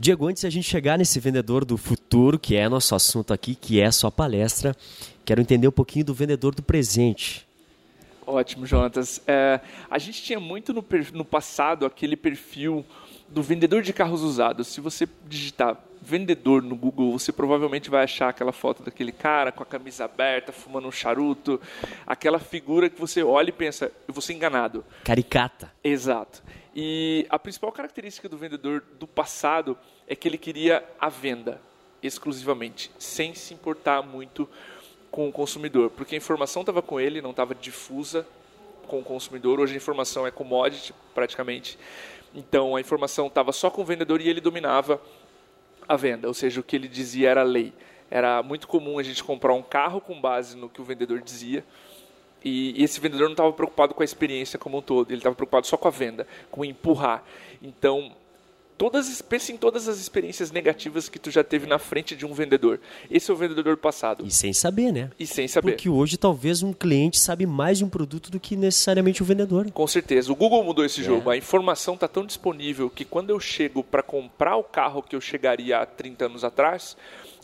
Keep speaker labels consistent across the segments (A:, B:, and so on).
A: Diego, antes de a gente chegar nesse vendedor do futuro, que é nosso assunto aqui, que é sua palestra, quero entender um pouquinho do vendedor do presente.
B: Ótimo, Jonatas. É, a gente tinha muito no, no passado aquele perfil do vendedor de carros usados. Se você digitar vendedor no Google, você provavelmente vai achar aquela foto daquele cara com a camisa aberta, fumando um charuto, aquela figura que você olha e pensa, eu vou ser enganado.
A: Caricata.
B: Exato. E a principal característica do vendedor do passado é que ele queria a venda exclusivamente, sem se importar muito com o consumidor, porque a informação estava com ele, não estava difusa com o consumidor. Hoje a informação é commodity praticamente. Então a informação estava só com o vendedor e ele dominava a venda, ou seja, o que ele dizia era lei. Era muito comum a gente comprar um carro com base no que o vendedor dizia. E esse vendedor não estava preocupado com a experiência como um todo, ele estava preocupado só com a venda, com empurrar. Então, todas, pense em todas as experiências negativas que tu já teve na frente de um vendedor. Esse é o vendedor passado.
A: E sem saber, né?
B: E sem saber.
A: Porque hoje talvez um cliente sabe mais de um produto do que necessariamente o vendedor.
B: Com certeza. O Google mudou esse é. jogo. A informação está tão disponível que quando eu chego para comprar o carro que eu chegaria há 30 anos atrás,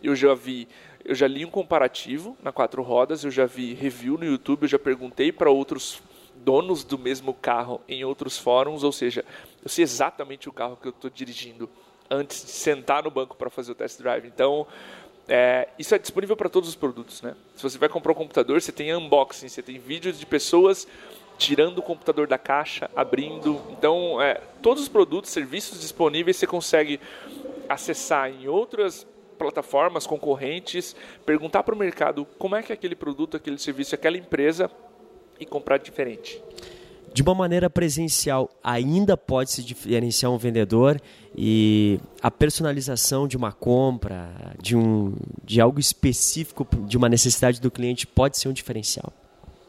B: eu já vi eu já li um comparativo na quatro rodas, eu já vi review no YouTube, eu já perguntei para outros donos do mesmo carro em outros fóruns, ou seja, eu sei exatamente o carro que eu estou dirigindo antes de sentar no banco para fazer o test drive. Então, é, isso é disponível para todos os produtos, né? Se você vai comprar um computador, você tem unboxing, você tem vídeos de pessoas tirando o computador da caixa, abrindo. Então, é, todos os produtos, serviços disponíveis você consegue acessar em outras plataformas concorrentes, perguntar para o mercado como é que é aquele produto, aquele serviço, aquela empresa e comprar diferente.
A: De uma maneira presencial, ainda pode se diferenciar um vendedor e a personalização de uma compra, de, um, de algo específico, de uma necessidade do cliente, pode ser um diferencial?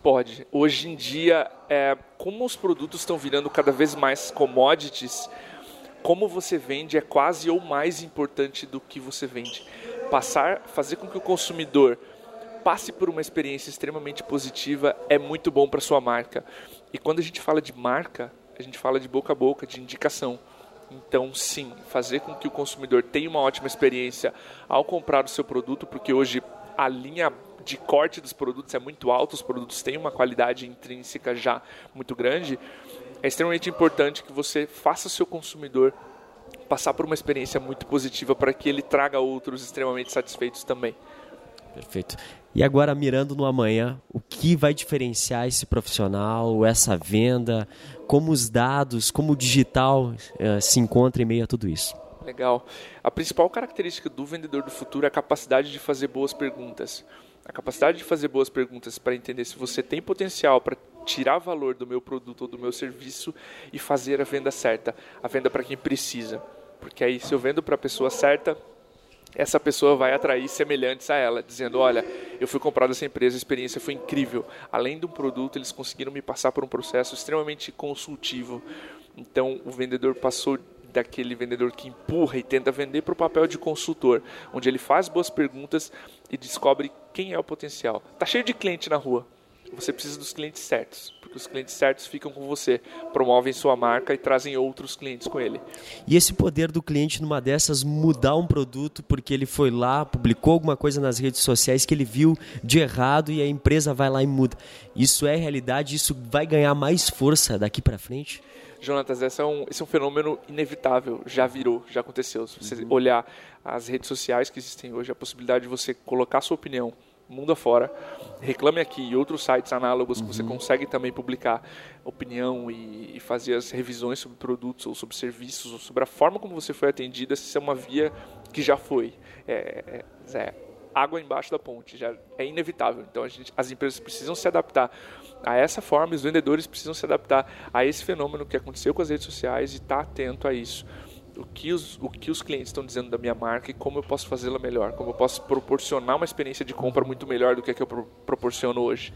B: Pode. Hoje em dia, é, como os produtos estão virando cada vez mais commodities, como você vende é quase ou mais importante do que você vende. Passar, fazer com que o consumidor passe por uma experiência extremamente positiva é muito bom para sua marca. E quando a gente fala de marca, a gente fala de boca a boca, de indicação. Então, sim, fazer com que o consumidor tenha uma ótima experiência ao comprar o seu produto, porque hoje a linha de corte dos produtos é muito alta, os produtos têm uma qualidade intrínseca já muito grande é extremamente importante que você faça o seu consumidor passar por uma experiência muito positiva para que ele traga outros extremamente satisfeitos também.
A: Perfeito. E agora, mirando no amanhã, o que vai diferenciar esse profissional, essa venda, como os dados, como o digital uh, se encontra em meio a tudo isso?
B: Legal. A principal característica do vendedor do futuro é a capacidade de fazer boas perguntas. A capacidade de fazer boas perguntas para entender se você tem potencial para tirar valor do meu produto ou do meu serviço e fazer a venda certa, a venda para quem precisa. Porque aí, se eu vendo para a pessoa certa, essa pessoa vai atrair semelhantes a ela, dizendo: Olha, eu fui comprado dessa empresa, a experiência foi incrível. Além do produto, eles conseguiram me passar por um processo extremamente consultivo. Então, o vendedor passou daquele vendedor que empurra e tenta vender para o papel de consultor, onde ele faz boas perguntas e descobre quem é o potencial. Tá cheio de cliente na rua. Você precisa dos clientes certos, porque os clientes certos ficam com você, promovem sua marca e trazem outros clientes com ele.
A: E esse poder do cliente numa dessas mudar um produto porque ele foi lá, publicou alguma coisa nas redes sociais que ele viu de errado e a empresa vai lá e muda. Isso é realidade, isso vai ganhar mais força daqui para frente?
B: Jonatas, esse é, um, esse é um fenômeno inevitável, já virou, já aconteceu. Se você uhum. olhar as redes sociais que existem hoje, a possibilidade de você colocar sua opinião mundo afora, reclame aqui e outros sites análogos uhum. que você uhum. consegue também publicar opinião e, e, fazer as revisões sobre produtos ou sobre serviços ou sobre a forma como você foi atendido, essa é uma via que já foi. É, é, é água embaixo da ponte, já é inevitável. Então gente, as empresas precisam se adaptar a essa forma, os vendedores precisam se adaptar a esse fenômeno que aconteceu com as redes sociais e estar tá atento a isso. O que, os, o que os clientes estão dizendo da minha marca e como eu posso fazê-la melhor, como eu posso proporcionar uma experiência de compra muito melhor do que a que eu pro, proporciono hoje.